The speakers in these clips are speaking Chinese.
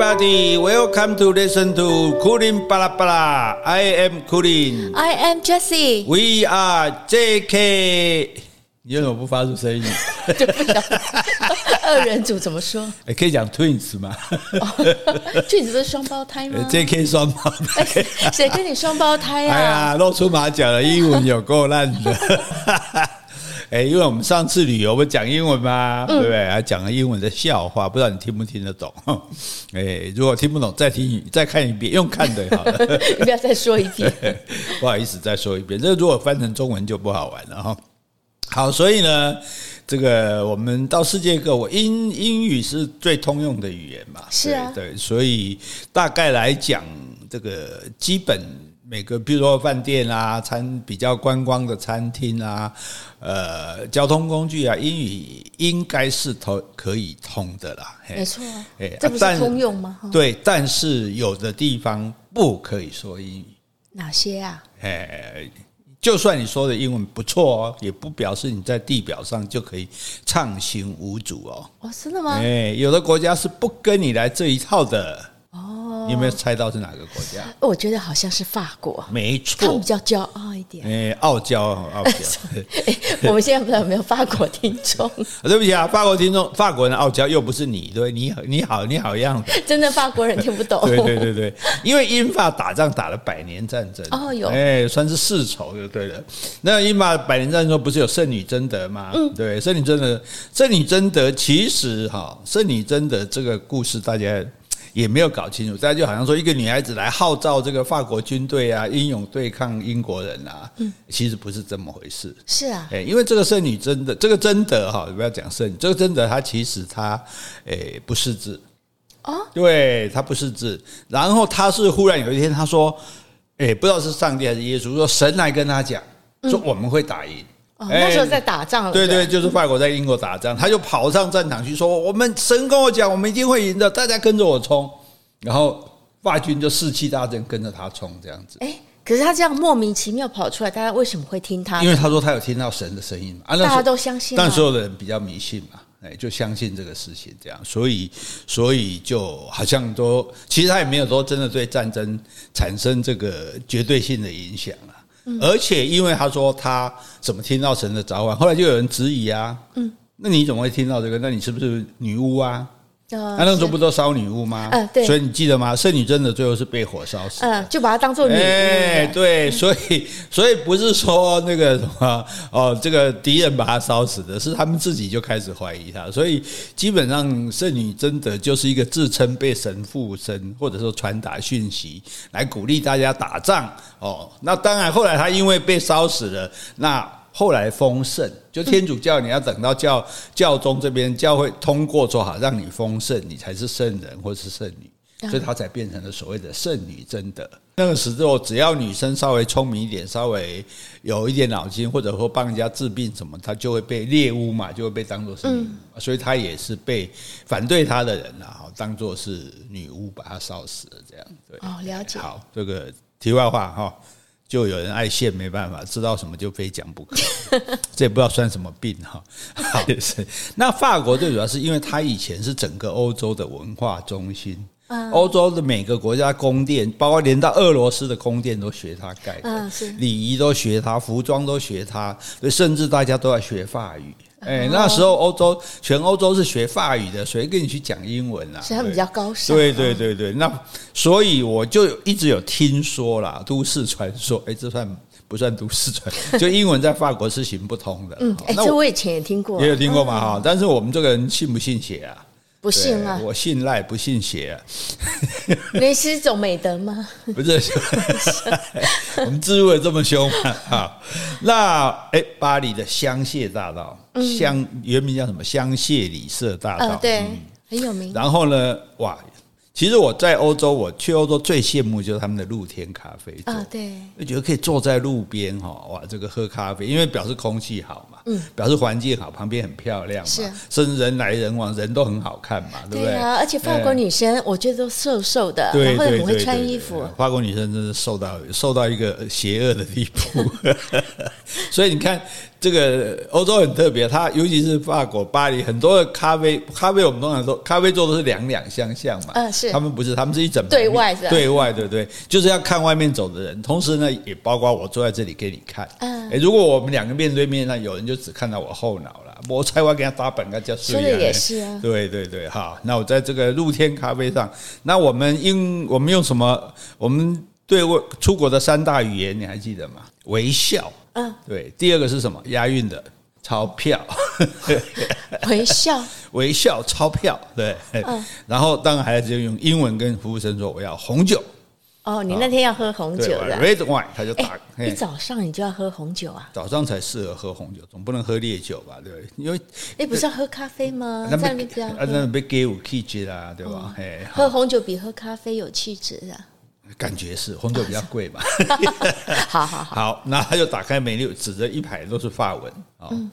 Everybody, welcome to listen to Cooling 巴拉巴拉。I am Cooling. I am Jessie. We are JK。你为什么不发出声音？就不想二人组怎么说？欸、可以讲 twins 吗？twins 不是双胞胎吗？JK 双胞胎，谁跟你双胞胎啊？哎呀，露出马脚了，英文有够烂的。哎，因为我们上次旅游不讲英文吗？对不对？还讲了英文的笑话，不知道你听不听得懂？哎，如果听不懂，再听再看一遍，用看的好了。你不要再说一遍，不好意思，再说一遍。这如果翻成中文就不好玩了哈。好，所以呢，这个我们到世界各国，英英语是最通用的语言嘛？是啊，对，所以大概来讲，这个基本。每个，比如说饭店啊，餐比较观光的餐厅啊，呃，交通工具啊，英语应该是通可以通的啦。没错，哎，这不是通用吗？对，但是有的地方不可以说英语。哪些啊？哎，就算你说的英文不错哦，也不表示你在地表上就可以畅行无阻哦。哦，真的吗？哎，有的国家是不跟你来这一套的。你有没有猜到是哪个国家？我觉得好像是法国，没错，他们比较骄傲一点。哎，傲娇，傲娇。我们现在不知道有没有法国听众？对不起啊，法国听众，法国人傲娇又不是你，对，你好，你好，你好样的。真的法国人听不懂。对对对对，因为英法打仗打了百年战争哦，有哎，算是世仇就对了。那英法百年战争不是有圣女贞德吗？嗯，对，圣女贞德，圣女贞德其实哈，圣女贞德这个故事大家。也没有搞清楚，大家就好像说一个女孩子来号召这个法国军队啊，英勇对抗英国人啊，嗯，其实不是这么回事。是啊，因为这个圣女贞德，这个贞德哈，不要讲圣女，这个贞德她其实她诶不识字。哦，对，她不识字，然后她是忽然有一天她说，诶，不知道是上帝还是耶稣说神来跟她讲，说我们会打赢。哦，那时候在打仗了，对对，就是法国在英国打仗，他就跑上战场去说：“我们神跟我讲，我们一定会赢的，大家跟着我冲。”然后法军就士气大振，跟着他冲，这样子。哎，可是他这样莫名其妙跑出来，大家为什么会听他？因为他说他有听到神的声音嘛，啊，大家都相信，但所有的人比较迷信嘛，哎，就相信这个事情，这样，所以所以就好像都，其实他也没有说真的对战争产生这个绝对性的影响啊。而且，因为他说他怎么听到神的召唤，后来就有人质疑啊，嗯，那你怎么会听到这个？那你是不是女巫啊？啊，那时候不都烧女巫吗？嗯，对。所以你记得吗？圣女贞德最后是被火烧死。嗯，就把她当做女巫。哎，对，所以 所以不是说那个什么哦，这个敌人把她烧死的，是他们自己就开始怀疑她。所以基本上圣女贞德就是一个自称被神附身，或者说传达讯息来鼓励大家打仗哦。那当然后来她因为被烧死了，那。后来封圣，就天主教，你要等到教教宗这边教会通过说好，让你封圣，你才是圣人或是圣女，所以他才变成了所谓的圣女贞德。那个时候，只要女生稍微聪明一点，稍微有一点脑筋，或者说帮人家治病什么，她就会被猎巫嘛，就会被当做是女巫，所以她也是被反对她的人啊，当做是女巫，把她烧死了这样。对，哦，了解。好，这个题外话哈。就有人爱现，没办法，知道什么就非讲不可，这也不知道算什么病哈。好，那法国最主要是因为它以前是整个欧洲的文化中心，欧洲的每个国家宫殿，包括连到俄罗斯的宫殿都学他盖的，礼仪都学他，服装都学他，甚至大家都在学法语。哎，那时候欧洲全欧洲是学法语的，谁跟你去讲英文啊？所以他们比较高尚。对对对对，那所以我就一直有听说啦，都市传说，哎，这算不算都市传说？就英文在法国是行不通的。嗯，哎，这我以前也听过，也有听过嘛哈。但是我们这个人信不信邪啊？不信啊，我信赖不信邪啊。你是一种美德吗？不是，我们自入的这么凶啊？那哎，巴黎的香榭大道，香原名叫什么？香榭里舍大道，对，很有名。然后呢，哇。其实我在欧洲，我去欧洲最羡慕就是他们的露天咖啡啊，对，就觉得可以坐在路边哈，哇，这个喝咖啡，因为表示空气好嘛，嗯，表示环境好，旁边很漂亮嘛，是，甚至人来人往，人都很好看嘛，对不对？对啊，而且法国女生我觉得都瘦瘦的，对，然后很会穿衣服。法国女生真是瘦到瘦到一个邪恶的地步，所以你看，这个欧洲很特别，它尤其是法国巴黎，很多的咖啡，咖啡我们通常说咖啡做的是两两相向嘛，嗯，是，他们不是，他们是一整对外是对外，对不对？就是要看外面走的人，同时呢，也包括我坐在这里给你看。嗯，如果我们两个面对面，那有人就只看到我后脑了，我才会给他打本，个叫说的也是啊，对对对，好，那我在这个露天咖啡上，那我们用我们用什么？我们对外出国的三大语言你还记得吗？微笑。嗯，对，第二个是什么？押韵的钞票，微笑，微笑，钞票，对，嗯，然后当然还是用英文跟服务生说我要红酒。哦，你那天要喝红酒的，red wine，他就打。一早上你就要喝红酒啊？早上才适合喝红酒，总不能喝烈酒吧？对不对？因为哎，不是要喝咖啡吗？那边这样，那被给有气质啦，对吧？哎，喝红酒比喝咖啡有气质啊。感觉是红酒比较贵嘛，好好好，好，那他就打开梅六，指着一排都是法文啊。嗯、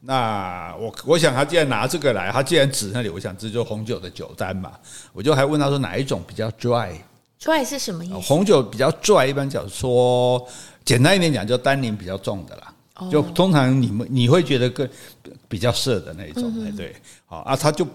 那我我想他既然拿这个来，他既然指那里，我想这就是红酒的酒单嘛。我就还问他说哪一种比较 dry？dry 是什么意思？红酒比较 dry，一般讲说简单一点讲，就单宁比较重的啦。哦、就通常你们你会觉得更比较涩的那一种，哎、嗯、对，好啊，他就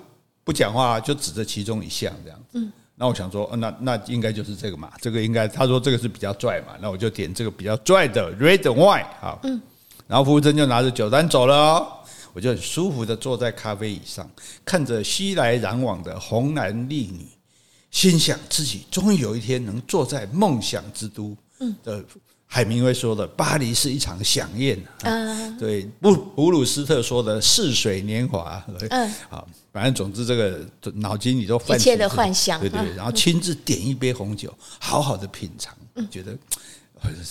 不讲话，就指着其中一项这样子。嗯那我想说，那那应该就是这个嘛，这个应该他说这个是比较拽嘛，那我就点这个比较拽的 red wine 好，嗯，然后服务生就拿着酒单走了哦，我就很舒服的坐在咖啡椅上，看着熙来攘往的红男绿女，心想自己终于有一天能坐在梦想之都，嗯。的。海明威说的“巴黎是一场飨宴”，嗯，对，布普鲁斯特说的“似水年华”，嗯，好，反正总之这个脑筋里都泛起一切的幻想，对对，然后亲自点一杯红酒，好好的品尝，觉得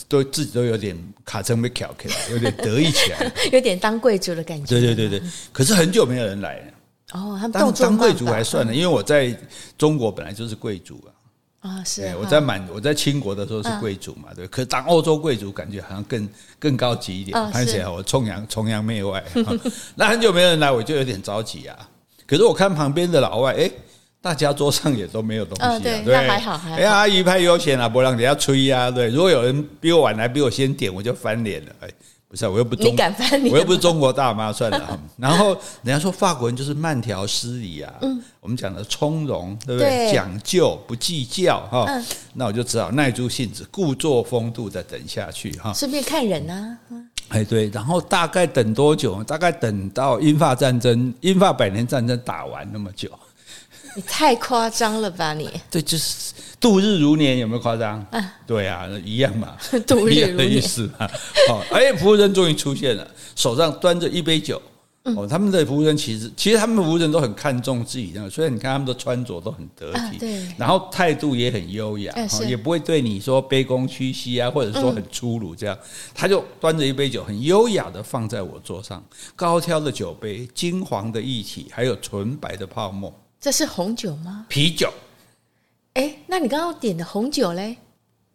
都自己都有点卡成被挑开了，有点得意起来，有点当贵族的感觉。对对对对，可是很久没有人来了。哦，他们当当贵族还算了，因为我在中国本来就是贵族啊。啊，是我在满我在清国的时候是贵族嘛，对，可是当欧洲贵族感觉好像更更高级一点，看起来我崇洋崇洋媚外。那很久没人来，我就有点着急啊。可是我看旁边的老外，哎，大家桌上也都没有东西啊，对，那还好还好。哎，阿姨派优先啊，不让人家吹啊，对。如果有人比我晚来，比我先点，我就翻脸了，哎。不是，我又不中，我又不是中国大妈，算了。然后人家说法国人就是慢条斯理啊，嗯，我们讲的从容，对不对？讲究不计较哈，那我就只好耐住性子，故作风度的等下去哈。顺便看人啊，哎对，然后大概等多久？大概等到英法战争、英法百年战争打完那么久。你太夸张了吧你？对，就是。度日如年有没有夸张？啊，对啊，一样嘛，度日如年的意思嘛。哦，哎，服务生终于出现了，手上端着一杯酒。哦，他们的服务生其实，其实他们服务生都很看重自己的，所以你看他们的穿着都很得体，对，然后态度也很优雅，也不会对你说卑躬屈膝啊，或者说很粗鲁这样。他就端着一杯酒，很优雅的放在我桌上，高挑的酒杯，金黄的液体，还有纯白的泡沫。这是红酒吗？啤酒。哎，那你刚刚点的红酒嘞？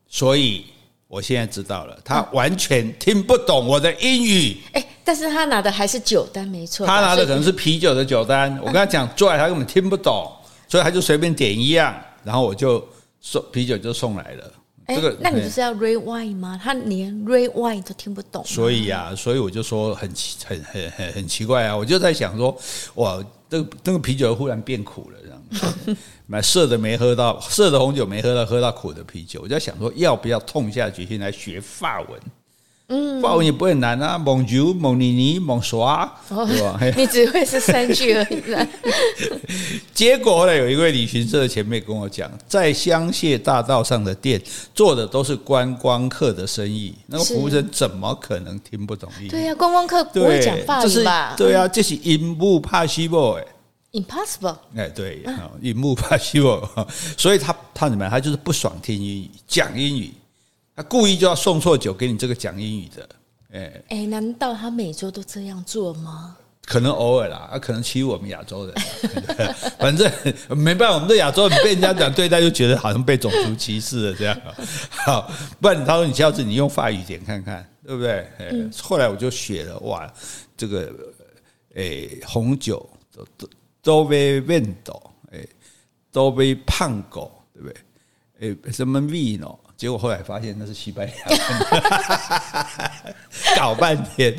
所以我现在知道了，他完全听不懂我的英语。哎，但是他拿的还是酒单，没错。他拿的可能是啤酒的酒单。我跟他讲拽，他根本听不懂，所以他就随便点一样，然后我就送啤酒就送来了。这个，那你不是要 red wine 吗？他连 red wine 都听不懂。所以啊，所以我就说很奇，很很很很奇怪啊！我就在想说，哇，那个那个啤酒忽然变苦了。这样 买涩的没喝到，涩的红酒没喝到，喝到苦的啤酒，我就在想说，要不要痛下决心来学法文？嗯，法文也不会难啊，Bonjour、蒙尼尼、蒙耍，对吧？你只会是三句而已。结果后来有一位旅行社的前辈跟我讲，在香榭大道上的店做的都是观光客的生意，那个服务生怎么可能听不懂英语？对呀、啊，观光客不会讲法语吧？对呀，这是 impossible 哎。Impossible，哎，对，啊，impossible，所以他他怎么样？他就是不爽听英语，讲英语，他故意就要送错酒给你这个讲英语的，哎，哎，难道他每周都这样做吗？可能偶尔啦，啊，可能欺负我们亚洲人，反正没办法，我们这亚洲人被人家讲对待，就觉得好像被种族歧视了这样。好，不然他说你下次你用法语点看看，对不对？嗯，后来我就学了，哇，这个，哎，红酒都都。都被问到，哎，都被胖狗，对不对？哎，什么 vino？结果后来发现那是西班牙文，搞半天。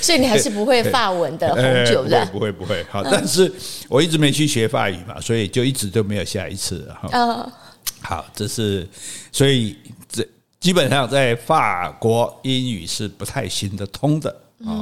所以你还是不会法文的 红酒的，不会不会。好，但是我一直没去学法语嘛，所以就一直都没有下一次。哈，好，这是所以这基本上在法国英语是不太行得通的啊。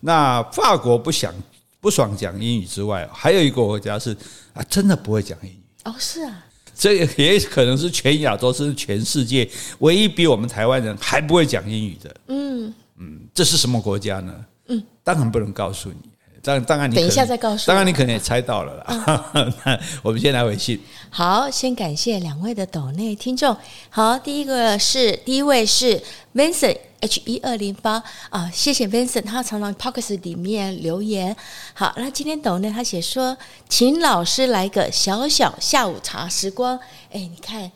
那法国不想不爽讲英语之外，还有一个国家是啊，真的不会讲英语。哦，是啊。这也可能是全亚洲，是全世界唯一比我们台湾人还不会讲英语的。嗯嗯，这是什么国家呢？嗯，当然不能告诉你。当然，当然你等一下再告诉。当然，你可能也猜到了啦。嗯、我们先来回信。好，先感谢两位的抖内听众。好，第一个是第一位是 Vincent。H 一二零八啊，谢谢 Vincent，他常常 pocket 里面留言。好，那今天抖内他写说，请老师来个小小下午茶时光。哎，你看，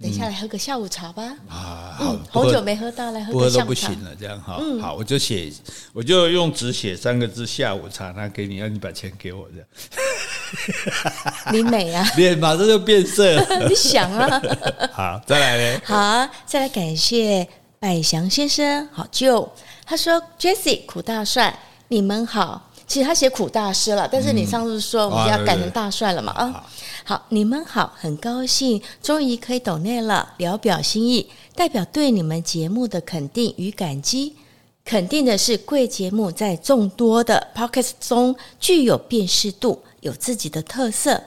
等一下来喝个下午茶吧。啊，好，红酒没喝到，来喝个下午茶。不喝都不行了，这样哈。嗯，好，我就写，我就用纸写三个字下午茶，那给你，让你把钱给我这样。你美啊，脸马上就变色了。你想啊。好，再来嘞。好，再来感谢。百祥先生好，就他说 Jesse 苦大帅，你们好。其实他写苦大师了，但是你上次说我们要改成大帅了嘛？啊，好，好你们好，很高兴终于可以抖内了，聊表心意，代表对你们节目的肯定与感激。肯定的是贵节目在众多的 Podcast 中具有辨识度，有自己的特色。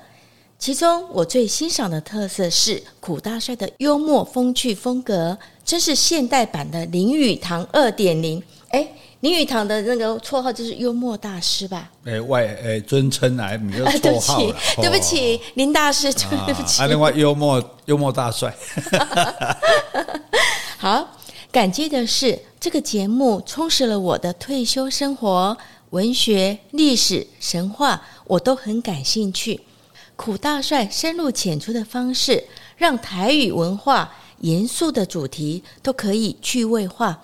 其中我最欣赏的特色是苦大帅的幽默风趣风格，真是现代版的林语堂二点零。哎，林语堂的那个绰号就是幽默大师吧？哎，外哎尊称来绰号了。对不起，林大师，对不起。啊，另外幽默幽默大帅。好，感激的是这个节目充实了我的退休生活，文学、历史、神话我都很感兴趣。苦大帅深入浅出的方式，让台语文化严肃的主题都可以趣味化，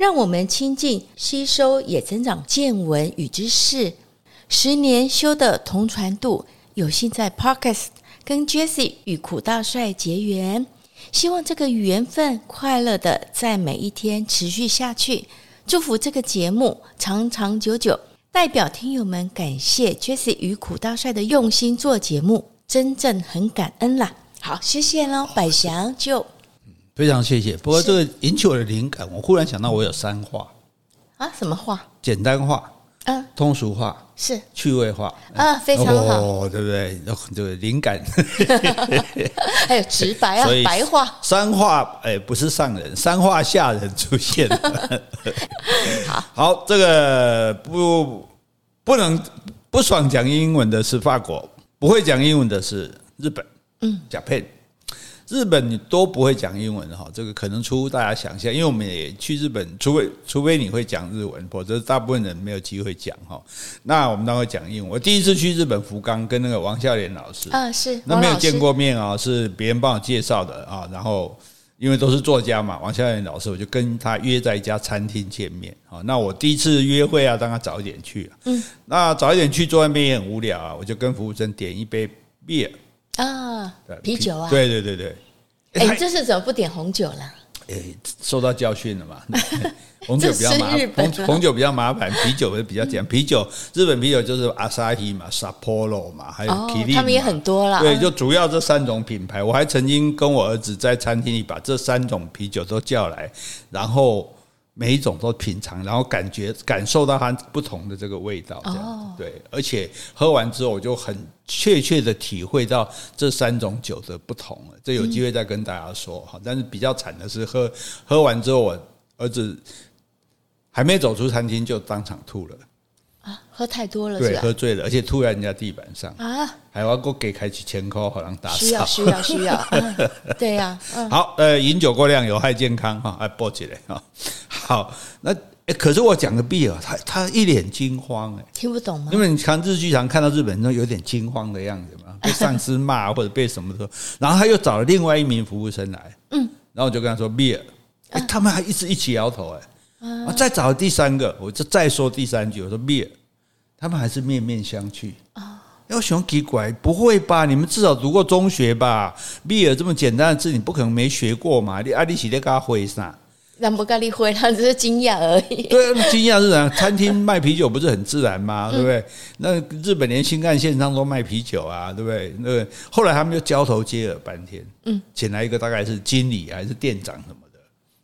让我们亲近、吸收，也增长见闻与知识。十年修的同船渡，有幸在 Podcast 跟 Jessie 与苦大帅结缘，希望这个缘分快乐的在每一天持续下去。祝福这个节目长长久久。代表听友们感谢 Jesse 与苦大帅的用心做节目，真正很感恩啦。好，谢谢喽，百祥就非常谢谢。不过这个引起我的灵感，我忽然想到我有三话啊，什么话？简单话，嗯，通俗话是趣味话啊，非常好，哦，对不对？这个灵感，还有直白啊，白话三话，哎，不是上人，三话下人出现了。好，好，这个不不能不爽讲英文的是法国，不会讲英文的是日本。嗯，Japan，日本你都不会讲英文哈，这个可能出乎大家想象，因为我们也去日本，除非除非你会讲日文，否则大部分人没有机会讲哈。那我们当然会讲英文。我第一次去日本福冈，跟那个王孝廉老师嗯，是那没有见过面啊，是别人帮我介绍的啊，然后。因为都是作家嘛，王孝廉老师，我就跟他约在一家餐厅见面。啊，那我第一次约会啊，当然早一点去。嗯，那早一点去，坐外面也很无聊啊，我就跟服务生点一杯 beer 啊，啤酒啊。对对对对。哎，你这次怎么不点红酒了？哎，受到教训了嘛。红酒比较麻烦，红红酒比较麻烦，啤酒会比较简单。啤酒，日本啤酒就是阿萨希嘛、萨波罗嘛，还有吉利，他们也很多啦。对，就主要这三种品牌。我还曾经跟我儿子在餐厅里把这三种啤酒都叫来，然后每一种都品尝，然后感觉感受到它不同的这个味道。这样对，而且喝完之后，我就很确切的体会到这三种酒的不同了。这有机会再跟大家说哈。但是比较惨的是喝喝完之后，我儿子。还没走出餐厅就当场吐了啊！喝太多了，对，喝醉了，而且吐在人家地板上啊！还要给给开几千块，好像打需要需要需要，对呀。好，呃，饮酒过量有害健康哈，哎，报起来哈。好，那可是我讲个 Bill，他他一脸惊慌哎，听不懂吗？因为你看日剧常看到日本人都有点惊慌的样子嘛，被上司骂或者被什么说，然后他又找了另外一名服务生来，嗯，然后我就跟他说 Bill，哎，他们还一直一起摇头哎。我再找第三个，我就再说第三句。我说 beer，他们还是面面相觑啊。要熊奇怪，不会吧？你们至少读过中学吧？比尔这么简单的字，你不可能没学过嘛？你阿里喜在跟他会啥？让不咖喱会，他只是惊讶而已。对，惊讶是啥？餐厅卖啤酒不是很自然吗？对不对？那日本连新干线上都卖啤酒啊，对不对？那后来他们就交头接耳半天，嗯，请来一个大概是经理还是店长什么的，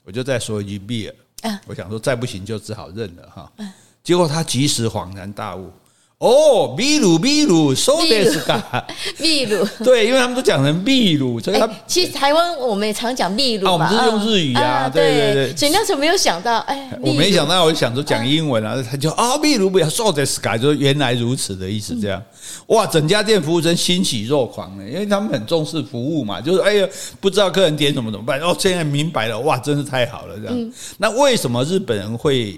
我就再说一句比尔，我想说再不行就只好认了哈。嗯结果他及时恍然大悟。哦，秘鲁，秘鲁，说的是嘎，秘鲁，对，因为他们都讲成秘鲁，所以他其实台湾我们也常讲秘鲁嘛，我们是用日语啊，对对对，所以那时候没有想到，哎，我没想到，我就想说讲英文啊，他就啊，秘鲁不要说的是嘎，就原来如此的意思，这样，哇，整家店服务生欣喜若狂呢，因为他们很重视服务嘛，就是哎呀，不知道客人点什么怎么办，哦，现在明白了，哇，真是太好了，这样，那为什么日本人会？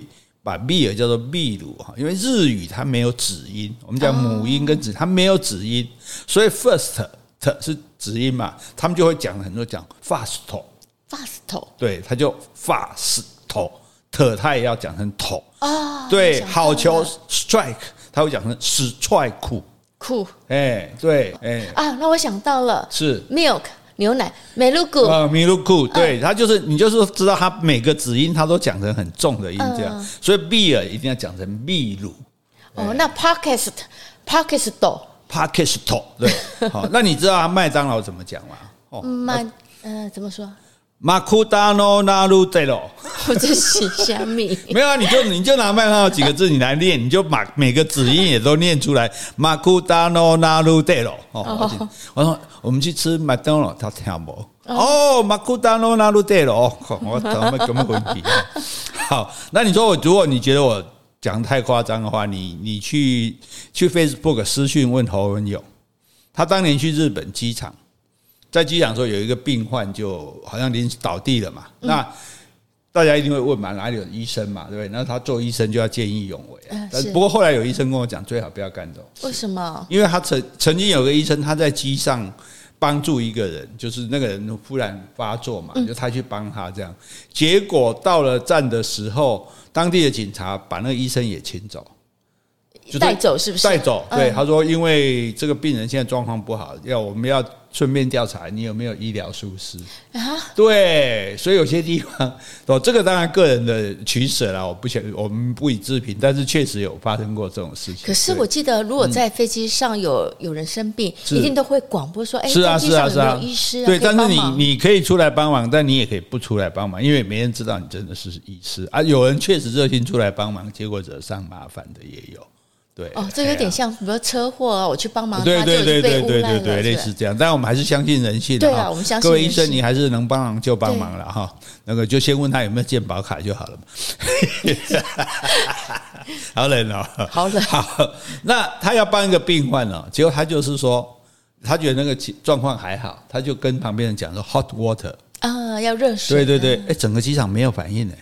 把秘尔叫做秘鲁哈，因为日语它没有子音，我们讲母音跟子，它没有子音，所以 first 是子音嘛，他们就会讲很多讲 fast，fast，对，他就 fast，特他也要讲成头啊，对，好球 strike，他会讲成 strike，酷，哎，对，哎，啊，那我想到了，是。milk。牛奶，美露库啊，美露库，对，他就是你就是知道他每个子音他都讲成很重的音这样，所以 beer 一定要讲成秘鲁。哦，那 podcast，podcast，podcast，对，好，那你知道他麦当劳怎么讲吗？哦，麦，呃，怎么说？马库达诺纳鲁德罗，我在写虾米？没有啊，你就你就拿麦当劳几个字你来念，你就把每个子音也都念出来。马库达诺纳鲁德罗，哦，我说我们去吃麦当劳，他听不？哦，马库达诺纳鲁德罗，我怎么怎么问题？好，那你说我如果你觉得我讲太夸张的话，你你去去 Facebook 私讯问侯文勇，他当年去日本机场。在机场的时候，有一个病患就好像临时倒地了嘛。那大家一定会问嘛，哪里有医生嘛，对不对？那他做医生就要见义勇为。但不过后来有医生跟我讲，最好不要干这种。为什么？因为他曾曾经有个医生，他在机上帮助一个人，就是那个人忽然发作嘛，就他去帮他这样。结果到了站的时候，当地的警察把那个医生也请走。带走是不是？带走，对，他说，因为这个病人现在状况不好，要我们要顺便调查你有没有医疗疏失啊？对，所以有些地方哦，这个当然个人的取舍啦，我不想我们不予置评，但是确实有发生过这种事情。可是我记得，如果在飞机上有有人生病，一定都会广播说：“哎，是啊，是啊，是啊，医师啊，对，但是你你可以出来帮忙，但你也可以不出来帮忙，因为没人知道你真的是医师啊。有人确实热心出来帮忙，结果惹上麻烦的也有。对哦，这有点像，比如车祸啊，我去帮忙，对对对对对对对，类似这样。但我们还是相信人性的。对啊，我们相信。各位医生，你还是能帮忙就帮忙了哈。那个就先问他有没有健保卡就好了嘛。好冷哦，好冷。好，那他要帮一个病患哦，结果他就是说，他觉得那个状况还好，他就跟旁边人讲说 hot water 啊，要热水。对对对，哎，整个机场没有反应呢。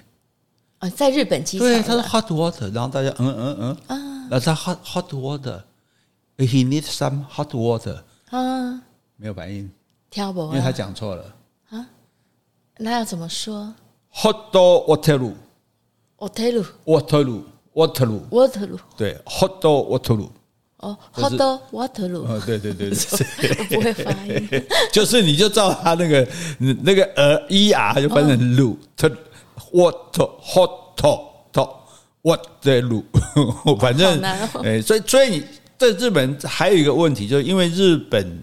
啊，在日本机场。对，他说 hot water，然后大家嗯嗯嗯啊。那他 hot hot water，he needs some hot water 啊，没有反应，挑拨，因为他讲错了啊。那要怎么说？hot water，water，water，water，water，对，hot water。哦，hot water。哦，对对对对，不会发音，就是你就照他那个那个呃 er 就翻成 lu，water，hot。我在录，反正哎，所以所以你在日本还有一个问题，就是因为日本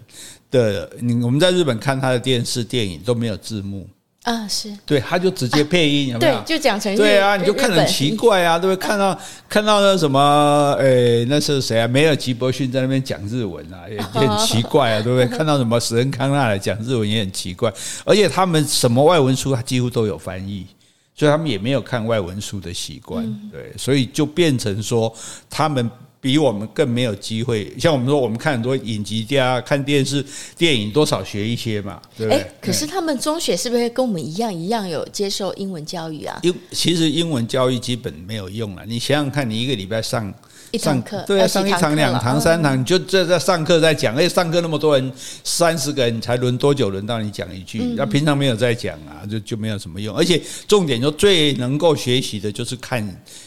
的你我们在日本看他的电视电影都没有字幕啊，是对，他就直接配音，有没有？对，就讲成对啊，你就看很奇怪啊，对不对？看到看到那什么，哎，那是谁啊？梅尔吉伯逊在那边讲日文啊，也很 奇怪啊，对不对？看到什么史恩康纳来讲日文也很奇怪，而且他们什么外文书，他几乎都有翻译。所以他们也没有看外文书的习惯，对，所以就变成说他们比我们更没有机会。像我们说，我们看很多影集家看电视、电影，多少学一些嘛，对不对？可是他们中学是不是跟我们一样一样有接受英文教育啊？英其实英文教育基本没有用了。你想想看，你一个礼拜上。上课对啊，上一堂、两堂、三堂，你就这在上课在讲，而且上课那么多人，三十个人才轮多久轮到你讲一句？那平常没有在讲啊，就就没有什么用。而且重点就最能够学习的就是看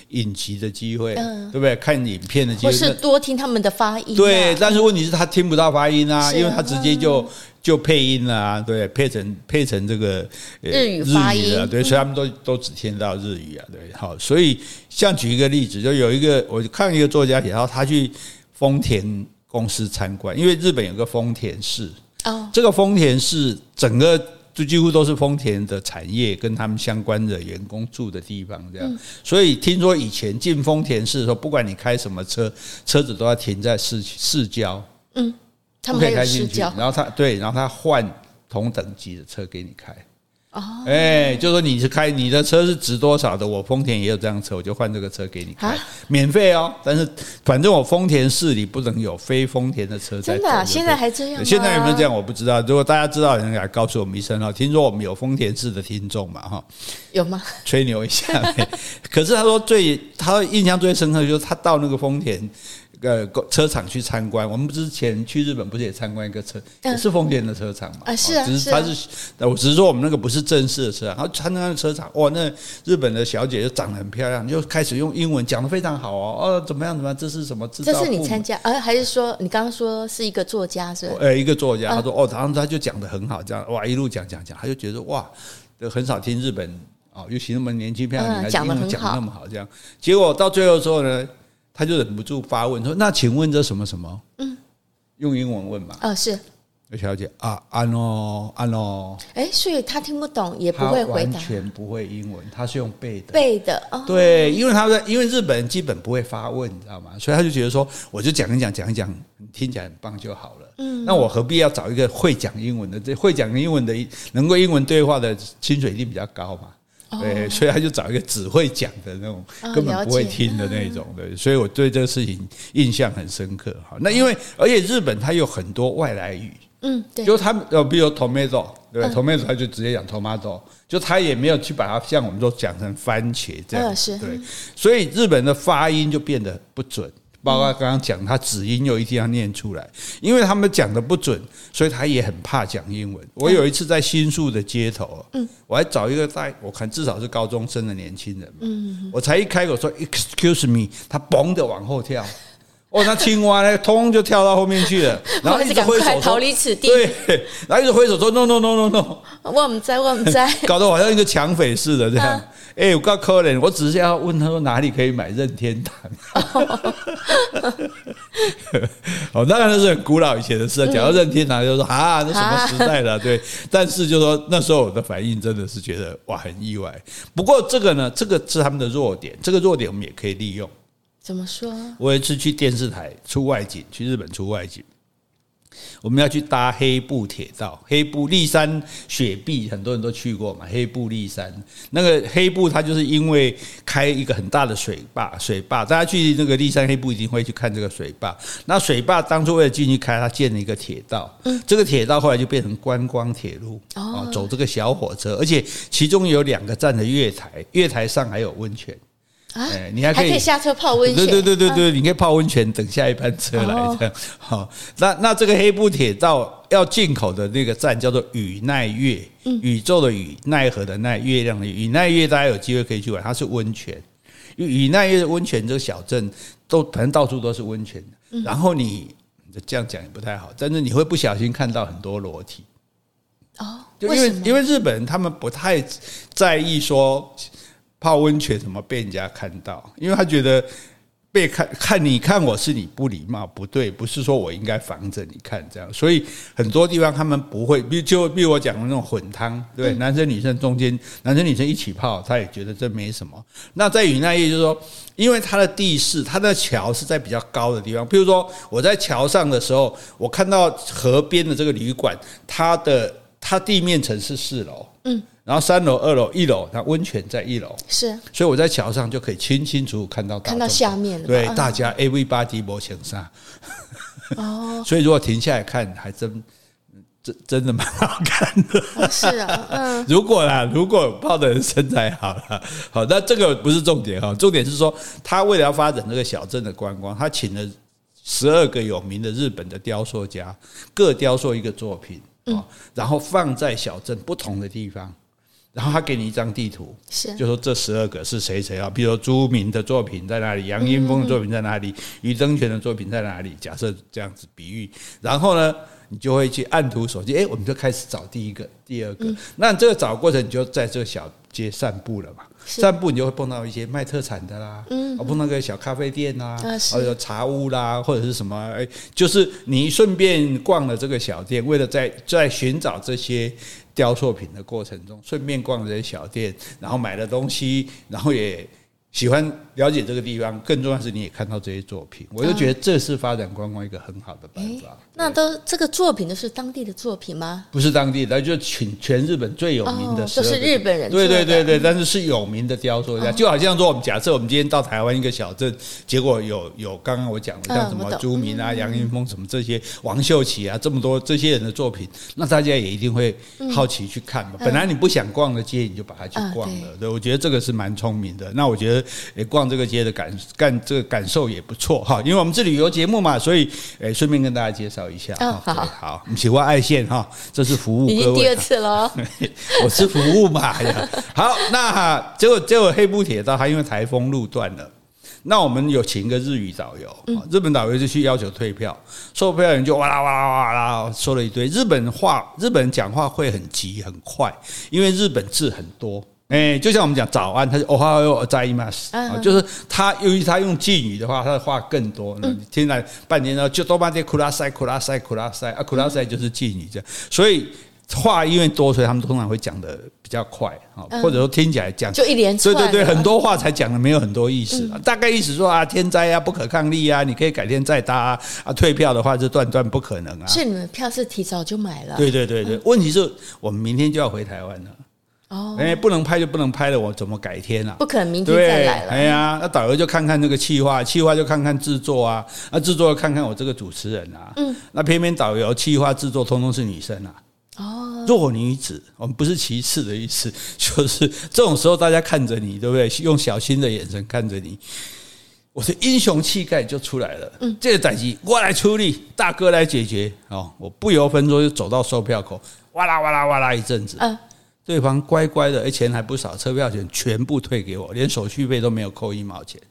影集的机会，对不对？看影片的机或是多听他们的发音。对，但是问题是他听不到发音啊，因为他直接就。就配音了啊，对，配成配成这个日语发音。日语啊，对，所以他们都都只听到日语啊，对，好，所以像举一个例子，就有一个我看一个作家写到，他去丰田公司参观，因为日本有个丰田市。哦，这个丰田市整个就几乎都是丰田的产业跟他们相关的员工住的地方，这样，所以听说以前进丰田市的时候，不管你开什么车，车子都要停在市市郊，嗯。他不可以开进去，然后他对，然后他换同等级的车给你开。哦，哎，就说你是开你的车是值多少的，我丰田也有这辆车，我就换这个车给你开，免费哦。但是反正我丰田市里不能有非丰田的车在。真的啊？现在还这样？现在有没有这样？我不知道。如果大家知道，人家来告诉我们一声哦。听说我们有丰田市的听众嘛？哈，有吗？吹牛一下。可是他说最他印象最深刻就是他到那个丰田。呃，车厂去参观，我们之前去日本不是也参观一个车，也是丰田的车厂嘛？啊，是啊，只是他是，我只是说我们那个不是正式的车，然后参观车厂，哇，那日本的小姐就长得很漂亮，就开始用英文讲得非常好哦，哦，怎么样怎么样，这是什么？这是你参加，呃，还是说你刚刚说是一个作家是？呃，一个作家，他说哦，然后他就讲得很好，这样哇，一路讲讲讲，他就觉得哇，很少听日本哦，尤其那么年轻漂亮女孩子英文讲那么好，这样，结果到最后之后呢？他就忍不住发问说：“那请问这什么什么？嗯，用英文问嘛？哦，是。小姐啊，安喽，安喽。哎，所以他听不懂，也不会回答，完全不会英文，他是用背的。背的，哦，对，因为他在，因为日本人基本不会发问，你知道吗？所以他就觉得说，我就讲一讲，讲一讲，听起来很棒就好了。嗯，那我何必要找一个会讲英文的？这会讲英文的，能够英文对话的薪水一定比较高嘛？”对，所以他就找一个只会讲的那种，根本不会听的那种。对，所以我对这个事情印象很深刻。哈，那因为而且日本它有很多外来语，嗯，对，就他们呃，比如 tomato，对，tomato 他就直接讲 tomato，就他也没有去把它像我们说讲成番茄这样，是，对，所以日本的发音就变得不准。包括刚刚讲，他子音又一定要念出来，因为他们讲的不准，所以他也很怕讲英文。我有一次在新宿的街头，嗯，我还找一个在我看至少是高中生的年轻人嘛，嗯，我才一开口说 “excuse me”，他嘣的往后跳。哦，那青蛙呢，通就跳到后面去了，然后一直挥手逃离此地。对，然后一直挥手说 “no no no no no”，我们在，我们在，搞得我好像一个抢匪似的这样。哎、欸，我告柯林，我只是要问他说哪里可以买任天堂。哦，当然那是很古老以前的事，讲到任天堂就说啊，那什么时代了？对，但是就说那时候我的反应真的是觉得哇，很意外。不过这个呢，这个是他们的弱点，这个弱点我们也可以利用。怎么说？我有一次去电视台出外景，去日本出外景，我们要去搭黑布铁道。黑布立山雪碧，很多人都去过嘛。黑布立山那个黑布，它就是因为开一个很大的水坝，水坝大家去那个立山黑布一定会去看这个水坝。那水坝当初为了进去开，它建了一个铁道。嗯，这个铁道后来就变成观光铁路哦，走这个小火车，而且其中有两个站的月台，月台上还有温泉。哎，你还可以，下车泡温泉。对对对对对，你可以泡温泉，等下一班车来这样。好，那那这个黑布铁道要进口的那个站叫做宇奈月，宇宙的宇，奈何的奈，月亮的宇奈月，大家有机会可以去玩，它是温泉。宇奈月的温泉这个小镇都反正到处都是温泉。然后你这样讲也不太好，但是你会不小心看到很多裸体。哦，就因为因为日本人他们不太在意说。泡温泉怎么被人家看到？因为他觉得被看看你看我是你不礼貌不对，不是说我应该防着你看这样，所以很多地方他们不会，比就比如我讲的那种混汤，对，男生女生中间男生女生一起泡，他也觉得这没什么。那在云那夜就是说，因为它的地势，它的桥是在比较高的地方，比如说我在桥上的时候，我看到河边的这个旅馆，它的它地面层是四楼，嗯。然后三楼、二楼、一楼，它温泉在一楼，是，所以我在桥上就可以清清楚楚看到看到下面，对，大家 everybody 摸墙上，哦，所以如果停下来看，还真真真的蛮好看的，是啊，嗯，如果啦，如果泡的人身材好了，好，那这个不是重点哈，重点是说他为了要发展这个小镇的观光，他请了十二个有名的日本的雕塑家，各雕塑一个作品，嗯，然后放在小镇不同的地方。然后他给你一张地图，是就说这十二个是谁谁啊？比如说朱明的作品在哪里，杨英风的作品在哪里，余争权的作品在哪里？假设这样子比喻，然后呢，你就会去按图索骥，哎，我们就开始找第一个、第二个。那这个找过程，你就在这个小街散步了嘛？散步你就会碰到一些卖特产的啦，嗯，碰到个小咖啡店呐，或者茶屋啦，或者是什么？哎，就是你顺便逛了这个小店，为了在在寻找这些。雕塑品的过程中，顺便逛这些小店，然后买了东西，然后也喜欢了解这个地方。更重要是，你也看到这些作品，我就觉得这是发展观光一个很好的办法。那都这个作品都是当地的作品吗？不是当地的，就全全日本最有名的，都是日本人。对对对对，但是是有名的雕塑家，就好像说，我们假设我们今天到台湾一个小镇，结果有有刚刚我讲的像什么朱明啊、杨云峰什么这些王秀奇啊，这么多这些人的作品，那大家也一定会好奇去看嘛。本来你不想逛的街，你就把它去逛了。对，我觉得这个是蛮聪明的。那我觉得，诶，逛这个街的感干这个感受也不错哈，因为我们是旅游节目嘛，所以诶，顺便跟大家介绍。一下哦，好好，你喜欢爱线哈，这是服务。第二次了，我是服务嘛呀。好，那结果结果黑布铁道它因为台风路断了，那我们有请一个日语导游，日本导游就去要求退票，售票员就哇啦哇啦哇啦说了一堆日本话，日本人讲话会很急很快，因为日本字很多。哎，就像我们讲早安，他就哦哈哟在吗？啊，就是他由于他用敬语的话，他的话更多。那听了半天呢，就多半天库拉塞库拉塞库拉塞啊，库拉塞就是敬语这样。所以话因为多，所以他们通常会讲的比较快啊，或者说听起来讲就一连串。对对对，很多话才讲的没有很多意思。大概意思说啊，天灾啊，不可抗力啊，你可以改天再搭啊。啊，退票的话就断断不可能啊。是你们票是提早就买了？对对对对，问题是我们明天就要回台湾了。哦，哎，不能拍就不能拍了，我怎么改天啊？不可能明天再来了。哎呀，那导游就看看这个企划，企划就看看制作啊，那制作看看我这个主持人啊。嗯，那偏偏导游、企划、制作通通是女生啊。哦，弱女子，我们不是歧视的意思，就是这种时候大家看着你，对不对？用小心的眼神看着你，我的英雄气概就出来了。嗯，这个东西我来出力，大哥来解决。哦，我不由分说就走到售票口，哇啦哇啦哇啦一阵子。嗯。对方乖乖的，哎，钱还不少，车票钱全部退给我，连手续费都没有扣一毛钱。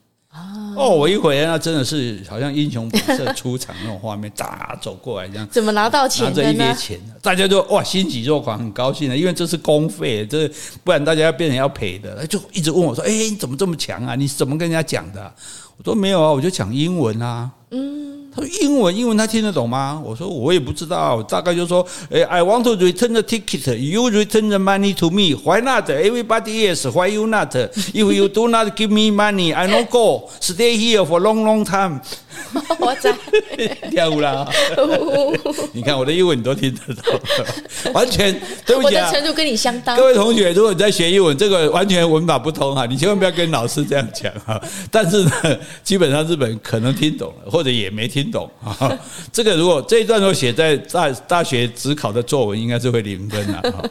哦，我一回来，那真的是好像英雄本色出场那种画面，咋走过来这样。怎么拿到钱？拿着一叠钱，大家就哇欣喜若狂，很高兴的，因为这是公费，这不然大家要变成要赔的，就一直问我说：“哎，你怎么这么强啊？你怎么跟人家讲的？”我说：“没有啊，我就讲英文啊。”嗯。他说英文，英文他听得懂吗？我说我也不知道，大概就说，哎，I want to return the ticket. You return the money to me. Why not? Everybody is. Why you not? If you do not give me money, I don't go. Stay here for long, long time. 我在 跳舞啦！你看我的英文你都听得懂，完全对不起啊！我的程度跟你相当。各位同学，如果你在学英文，这个完全文法不通哈，你千万不要跟老师这样讲哈。但是呢，基本上日本可能听懂了，或者也没听懂啊。这个如果这一段都写在大大学只考的作文，应该是会零分的哈。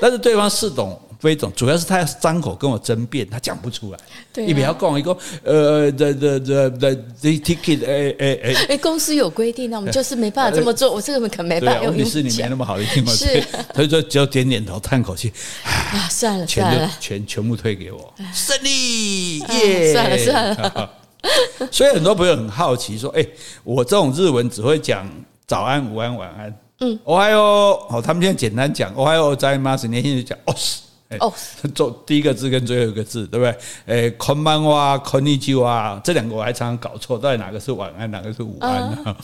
但是对方是懂。非总，主要是他要张口跟我争辩，他讲不出来。对、啊，你不要跟我一个呃，the the the the the ticket，哎哎哎，哎，公司有规定，那我们就是没办法这么做。我这个可没办法用英文讲。问题是你没那么好的英文，是，所以说只有点点头，叹口气。啊，算了，算了，全全部退给我，胜利耶！算了算了。所以很多朋友很好奇说，哎，我这种日文只会讲早安、午安、晚安。嗯，おはよう，好，他们现在简单讲おはようございます，年轻人讲哦。 哦，做第一个字跟最后一个字，对不对？诶，こんばんは、こんにちは，这两个我还常常搞错，到底哪个是晚安，哪个是午安啊？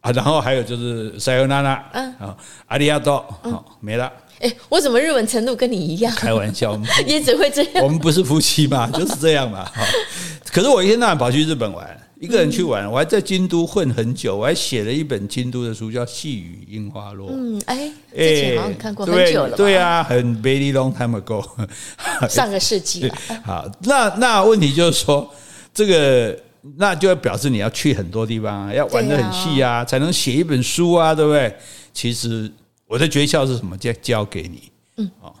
啊，然后还有就是さよなら，嗯，好，ありがとう，好，没了。诶，我怎么日文程度跟你一样？开玩笑，也只会这样。我们不是夫妻嘛，就是这样嘛。好，可是我一天到晚跑去日本玩。 一个人去玩，我还在京都混很久，我还写了一本京都的书，叫《细雨樱花落》。嗯，哎，之前好像看过很久了。对啊，很 very long time ago，上个世纪。好，那那问题就是说，这个那就要表示你要去很多地方啊，要玩的很细啊，才能写一本书啊，对不对？其实我的诀窍是什么？教教给你。嗯，哦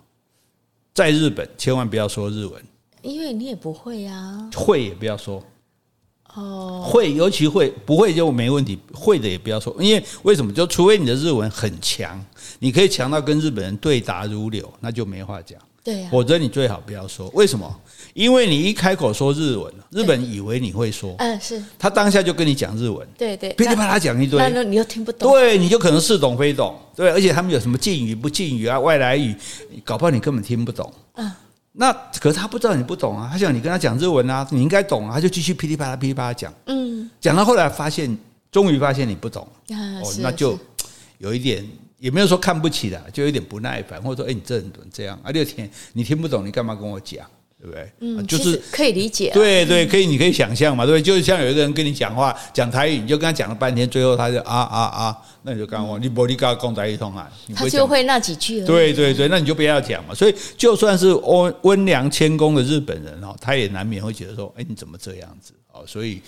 在日本千万不要说日文，因为你也不会啊。会也不要说。哦，会，尤其会不会就没问题，会的也不要说，因为为什么？就除非你的日文很强，你可以强到跟日本人对答如流，那就没话讲。对呀、啊，否则你最好不要说。为什么？因为你一开口说日文，日本以为你会说，嗯，是。他当下就跟你讲日文，对对，噼里啪啦讲一堆，那你又听不懂，对，你就可能似懂非懂，对，而且他们有什么敬语不敬语啊，外来语，搞不好你根本听不懂，嗯，那可是他不知道你不懂啊，他想你跟他讲日文啊，你应该懂啊，他就继续噼里啪啦噼里啪啦讲，嗯，讲到后来发现，终于发现你不懂，啊，哦，那就有一点。也没有说看不起的，就有点不耐烦，或者说，哎，你这人怎么这样啊？六天你听不懂，你干嘛跟我讲，对不对？嗯，就是可以理解。对对，可以，你可以想象嘛，对不对？就是像有一个人跟你讲话，讲台语，你就跟他讲了半天，最后他就啊啊啊，那你就跟我，你不你跟他讲台语通啊？他就会那几句了。对对对，那你就不要讲嘛。所以就算是温温良谦恭的日本人哦，他也难免会觉得说，哎，你怎么这样子？哦，所以，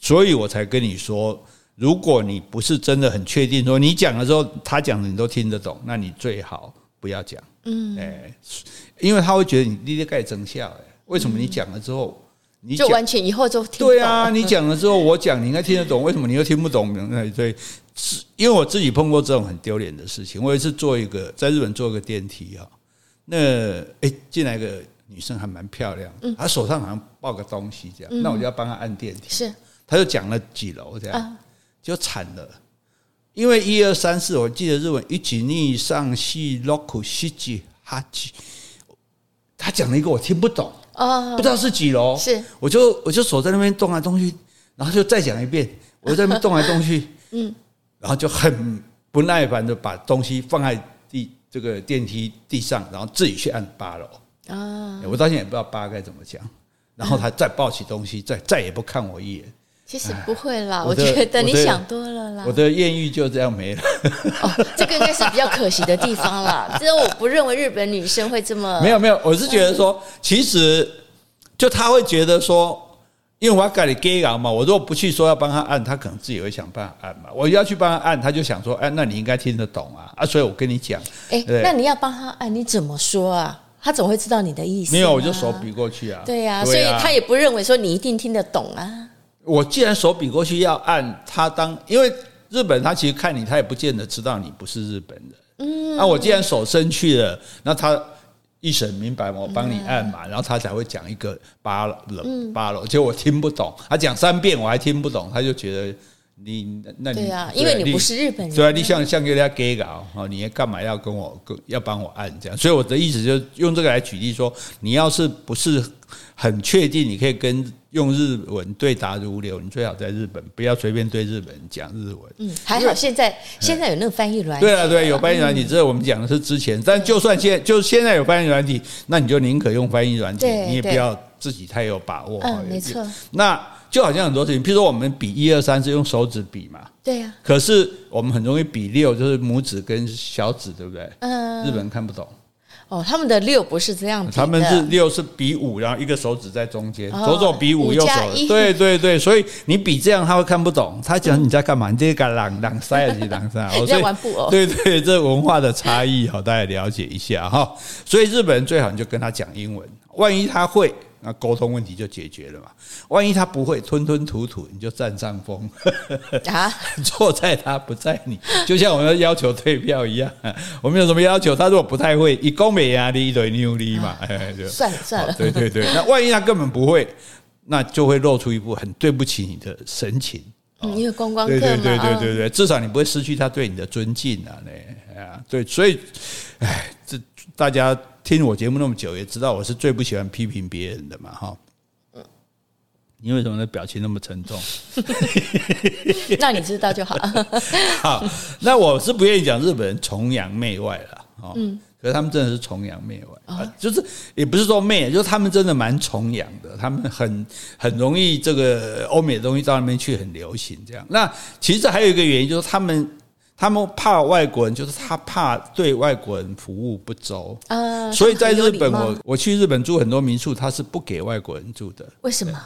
所以我才跟你说。如果你不是真的很确定说你讲的时候他讲的你都听得懂，那你最好不要讲。嗯，哎，因为他会觉得你你在盖增效。哎，为什么你讲了之后，你就完全以后就听对啊？你讲了之后我讲，你应该听得懂，为什么你又听不懂？那 对，是因为我自己碰过这种很丢脸的事情。我一次坐一个在日本坐一个电梯啊，那哎进来一个女生还蛮漂亮，她手上好像抱个东西这样，那我就要帮她按电梯。是，她就讲了几楼这样。就惨了，因为一二三四，我记得日文一起逆上西六七七八几，他讲了一个我听不懂，哦，不知道是几楼，是，我就我就手在那边动来动去，然后就再讲一遍，我在那边动来动去，嗯，然后就很不耐烦的把东西放在地这个电梯地上，然后自己去按八楼，啊，我到现在也不知道八该怎么讲，然后他再抱起东西，再再也不看我一眼。其实不会啦，我觉得你想多了啦。我的艳遇就这样没了。哦，这个应该是比较可惜的地方啦。其实我不认为日本女生会这么……没有没有，我是觉得说，其实就他会觉得说，因为我要改你 gay 嘛，我如果不去说要帮他按，他可能自己会想办法按嘛。我要去帮他按，他就想说，哎，那你应该听得懂啊啊！所以我跟你讲，哎，那你要帮他按，你怎么说啊？他总会知道你的意思。没有，我就手比过去啊。对呀，所以他也不认为说你一定听得懂啊。我既然手比过去要按他当，因为日本他其实看你，他也不见得知道你不是日本人。嗯，那我既然手伸去了，那他一审明白我帮你按嘛，然后他才会讲一个八楼八楼，结果我听不懂，他讲三遍我还听不懂，他就觉得你那你对啊，因为你不是日本人，对啊，你像像人家 gay 搞哦，你干嘛要跟我跟要帮我按这样？所以我的意思就用这个来举例说，你要是不是很确定，你可以跟。用日文对答如流，你最好在日本不要随便对日本人讲日文。嗯，还好现在现在有那个翻译软体。对啊，对，有翻译软体。这我们讲的是之前，但就算现在就现在有翻译软体，那你就宁可用翻译软体，你也不要自己太有把握。嗯，没错。那就好像很多事情，譬如说我们比一二三是用手指比嘛。对呀。可是我们很容易比六，就是拇指跟小指，对不对？嗯。日本人看不懂。哦，他们的六不是这样比的，他们是六是比五，然后一个手指在中间，左手比五，右手对对对，所以你比这样他会看不懂，他讲你在干嘛？你这个朗朗塞还是朗塞？你在玩布偶？对对，这文化的差异好，大家了解一下哈。所以日本人最好你就跟他讲英文，万一他会。那沟通问题就解决了嘛？万一他不会吞吞吐吐，你就占上风啊！错在他不在你，就像我们要求退票一样，我们有什么要求？他如果不太会，以公美压力一堆牛力嘛，哎，就算了算了。对对对，那万一他根本不会，那就会露出一副很对不起你的神情。嗯，因为观光客嘛。对对对对对对，至少你不会失去他对你的尊敬啊！那啊，对，所以，哎，这大家。听我节目那么久，也知道我是最不喜欢批评别人的嘛，哈。你为什么的表情那么沉重？那你知道就好。好，那我是不愿意讲日本人崇洋媚外了，哦，嗯，可是他们真的是崇洋媚外，就是也不是说媚，就是他们真的蛮崇洋的，他们很很容易这个欧美的东西到那边去很流行这样。那其实还有一个原因就是他们。他们怕外国人，就是他怕对外国人服务不周，呃，所以在日本我我去日本住很多民宿，他是不给外国人住的。为什么？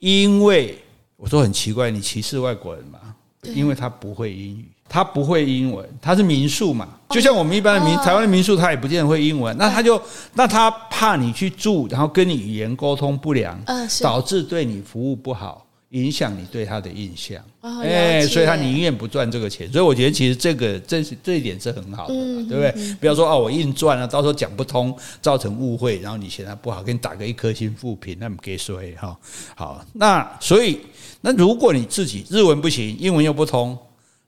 因为我说很奇怪，你歧视外国人嘛？因为他不会英语，他不会英文，他是民宿嘛，就像我们一般的民台湾的民宿，他也不见得会英文，那他就那他怕你去住，然后跟你语言沟通不良，导致对你服务不好。影响你对他的印象，哦、哎，所以他宁愿不赚这个钱。所以我觉得其实这个这这一点是很好的，嗯、对不对？嗯、不要说哦，我硬赚了，到时候讲不通，造成误会，然后你嫌他不好，给你打个一颗星负评，那么给谁哈？好，那所以那如果你自己日文不行，英文又不通，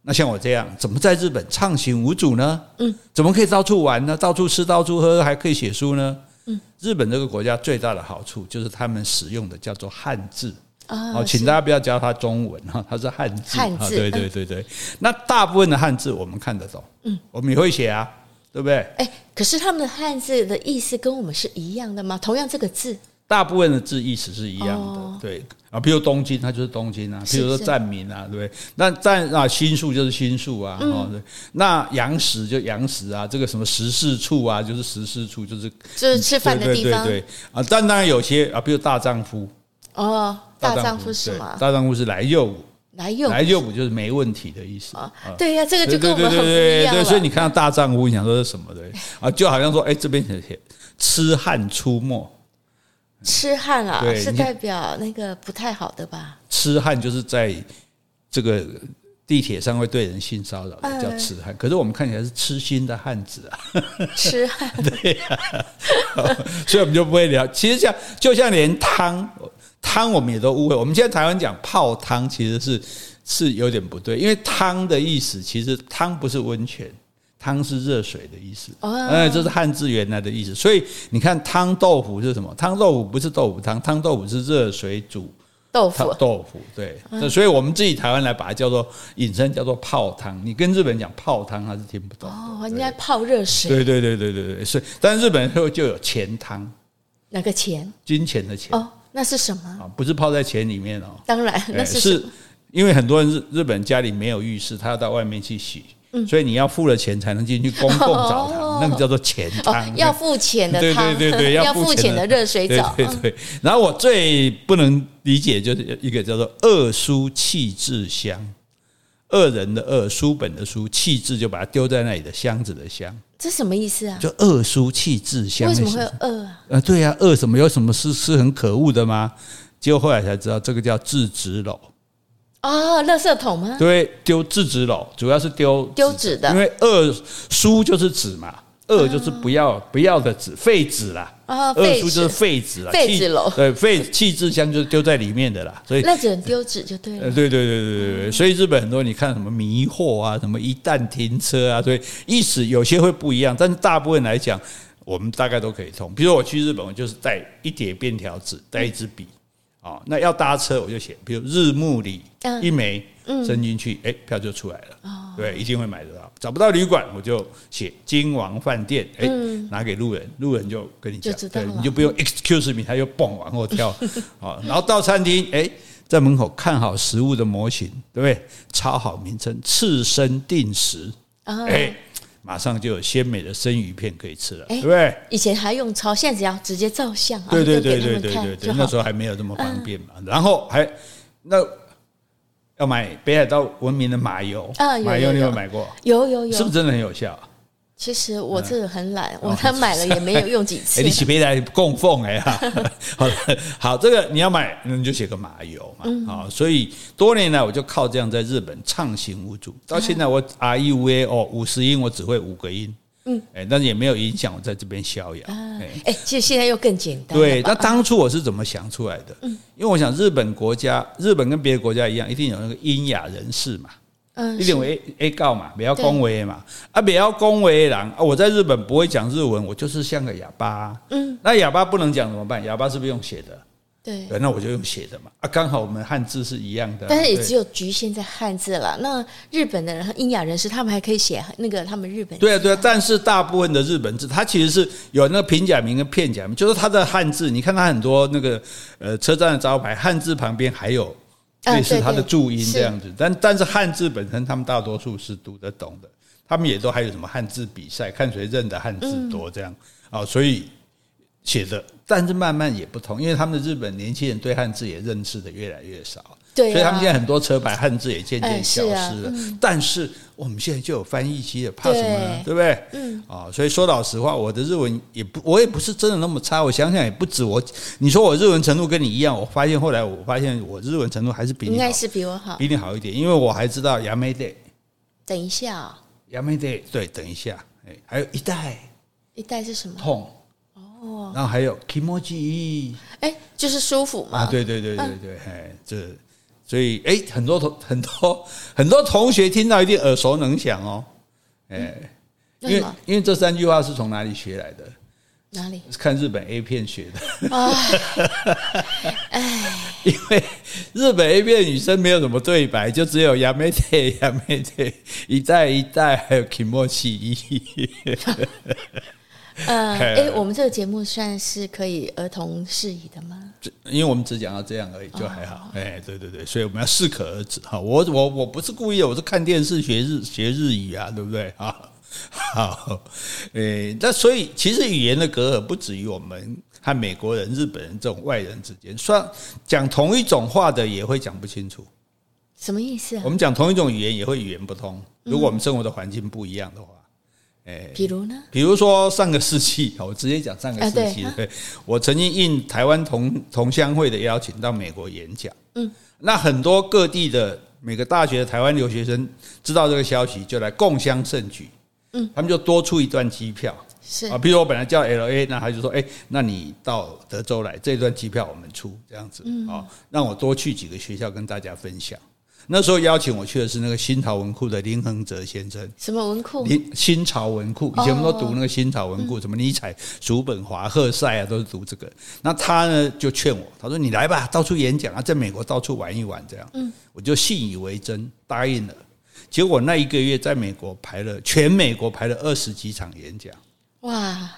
那像我这样，怎么在日本畅行无阻呢？嗯，怎么可以到处玩呢？到处吃，到处喝，还可以写书呢？嗯，日本这个国家最大的好处就是他们使用的叫做汉字。哦，请大家不要教他中文哈，他是汉字。汉字，对对对对。那大部分的汉字我们看得懂，嗯，我们也会写啊，对不对？哎，可是他们的汉字的意思跟我们是一样的吗？同样这个字，大部分的字意思是一样的，对啊。比如东京，它就是东京啊；比如说站名啊，对不对？那站啊，新宿就是新宿啊，哦，对。那洋食就洋食啊，这个什么食事处啊，就是食事处，就是就是吃饭的地方，对对啊。但当然有些啊，比如大丈夫哦。大丈夫是吗？大丈夫是来又武，来又来又武就是没问题的意思啊。对呀，这个就跟我们很不一样了。所以你看到大丈夫，你想说是什么的啊？就好像说，哎，这边写写痴汉出没，痴汉啊，是代表那个不太好的吧？痴汉就是在这个地铁上会对人性骚扰的，叫痴汉。可是我们看起来是痴心的汉子啊，痴汉。对呀，所以我们就不会聊。其实像就像连汤。汤我们也都误会，我们现在台湾讲泡汤其实是是有点不对，因为汤的意思其实汤不是温泉，汤是热水的意思，哎，这是汉字原来的意思。所以你看汤豆腐是什么？汤豆腐不是豆腐汤，汤豆腐是热水煮豆腐。豆腐对，所以我们自己台湾来把它叫做引申叫做泡汤。你跟日本人讲泡汤，他是听不懂。哦，应该泡热水。对对对对对对，所以但日本人就就有钱汤，哪个钱？金钱的钱。那是什么？啊，不是泡在钱里面哦。当然，那是是因为很多人日日本家里没有浴室，他要到外面去洗，所以你要付了钱才能进去公共澡堂，那个叫做钱汤。要付钱的汤，对对对对，要付钱的热水澡。对对。然后我最不能理解就是一个叫做恶书弃置箱，恶人的恶，书本的书，弃置就把它丢在那里的箱子的箱。这什么意思啊？就恶书弃置箱。为什么会有恶啊？呃，对呀，恶什么？有什么是是很可恶的吗？结果后来才知道，这个叫制止篓。哦，垃圾桶吗？对，丢制止篓，主要是丢丢纸的，因为恶书就是纸嘛。恶就是不要不要的纸，废纸啦。啊，恶书就是废纸了。废纸篓，对，废弃置箱就是丢在里面的啦。所以那只能丢纸就对了。对对对对对对。所以日本很多你看什么迷惑啊，什么一旦停车啊，所以意思有些会不一样，但是大部分来讲，我们大概都可以通。比如我去日本，我就是带一叠便条纸，带一支笔。哦，那要搭车我就写，比如日暮里一枚，伸进去，哎，票就出来了。哦对，一定会买得到。找不到旅馆，我就写金王饭店，哎，拿给路人，路人就跟你讲，对，你就不用 excuse me，他又蹦往后跳。啊，然后到餐厅，哎，在门口看好食物的模型，对不对？抄好名称，刺身定时，哎。马上就有鲜美的生鱼片可以吃了，对不对？以前还用抄，现在只要直接照相，对对对对对对对，那时候还没有这么方便嘛。然后还那要买北海道闻名的马油，马油你有买过？有有有，是不是真的很有效？其实我这个很懒，我 他买了也没有用几次。哎，你起别来供奉哎呀！好，好，这个你要买，那你就写个马油嘛。啊，所以多年来我就靠这样在日本畅行无阻。到现在我 R E V A 哦，五十音我只会五个音。嗯，哎，但是也没有影响我在这边逍遥。哎，其实现在又更简单。对，那当初我是怎么想出来的？嗯，因为我想日本国家，日本跟别的国家一样，一定有那个英雅人士嘛。嗯，一定为 A A 告嘛，不要恭维嘛，啊，不要恭维人啊！我在日本不会讲日文，我就是像个哑巴。嗯，那哑巴不能讲怎么办？哑巴是不是用写的？对，那我就用写的嘛。啊，刚好我们汉字是一样的，但是也只有局限在汉字了。那日本的人和英雅人士，他们还可以写那个他们日本。对啊，对啊，但是大部分的日本字，它其实是有那个平假名跟片假名，就是它的汉字。你看它很多那个呃车站的招牌，汉字旁边还有。类似它的注音这样子，但但是汉字本身，他们大多数是读得懂的，他们也都还有什么汉字比赛，看谁认的汉字多这样啊，所以写的，但是慢慢也不同，因为他们的日本年轻人对汉字也认识的越来越少， 对、啊，所以他们现在很多车牌汉字也渐渐消失了。哎是啊嗯、但是我们现在就有翻译机了，怕什么呢？对，对不对？嗯啊，所以说老实话，我的日文也不，我也不是真的那么差。我想想也不止我，你说我日文程度跟你一样，我发现后来我发现我日文程度还是比你好，应该是比我好，比你好一点，因为我还知道やめて。等一下啊、哦，やめて，对，等一下，哎，还有一代，一代是什么？痛。 哦，然后还有気持ちいい，哎，就是舒服嘛。啊，对对对对对，哎、嗯，这所以哎，很多同很多很多同学听到一定耳熟能详哦，哎、嗯，因为因为这三句话是从哪里学来的？哪里？是看日本 A 片学的。哎，因为日本 A 片女生没有什么对白，就只有やめてやめて一代一代，还有気持ちいい。 呃，哎，我们这个节目算是可以儿童适宜的吗？因为我们只讲到这样而已，就还好。哎，对对对，所以我们要适可而止哈。我我我不是故意的，我是看电视学日学日语啊，对不对啊？好，哎，那所以其实语言的隔阂不止于我们和美国人、日本人这种外人之间，算讲同一种话的也会讲不清楚。什么意思啊？我们讲同一种语言也会语言不通，如果我们生活的环境不一样的话。哎，比如呢？比如说上个世纪，我直接讲上个世纪。对，我曾经应台湾同同乡会的邀请到美国演讲。嗯，那很多各地的每个大学的台湾留学生知道这个消息，就来共襄盛举。嗯，他们就多出一段机票。是啊，比如我本来叫 LA，那他就说，哎，那你到德州来，这段机票我们出，这样子啊，让我多去几个学校跟大家分享。那时候邀请我去的是那个新潮文库的林恒哲先生。什么文库？林新潮文库，以前我们都读那个新潮文库，什么尼采、叔本华、赫塞啊，都是读这个。那他呢就劝我，他说：“你来吧，到处演讲啊，在美国到处玩一玩，这样。”嗯，我就信以为真，答应了。结果那一个月在美国排了全美国排了二十几场演讲。哇！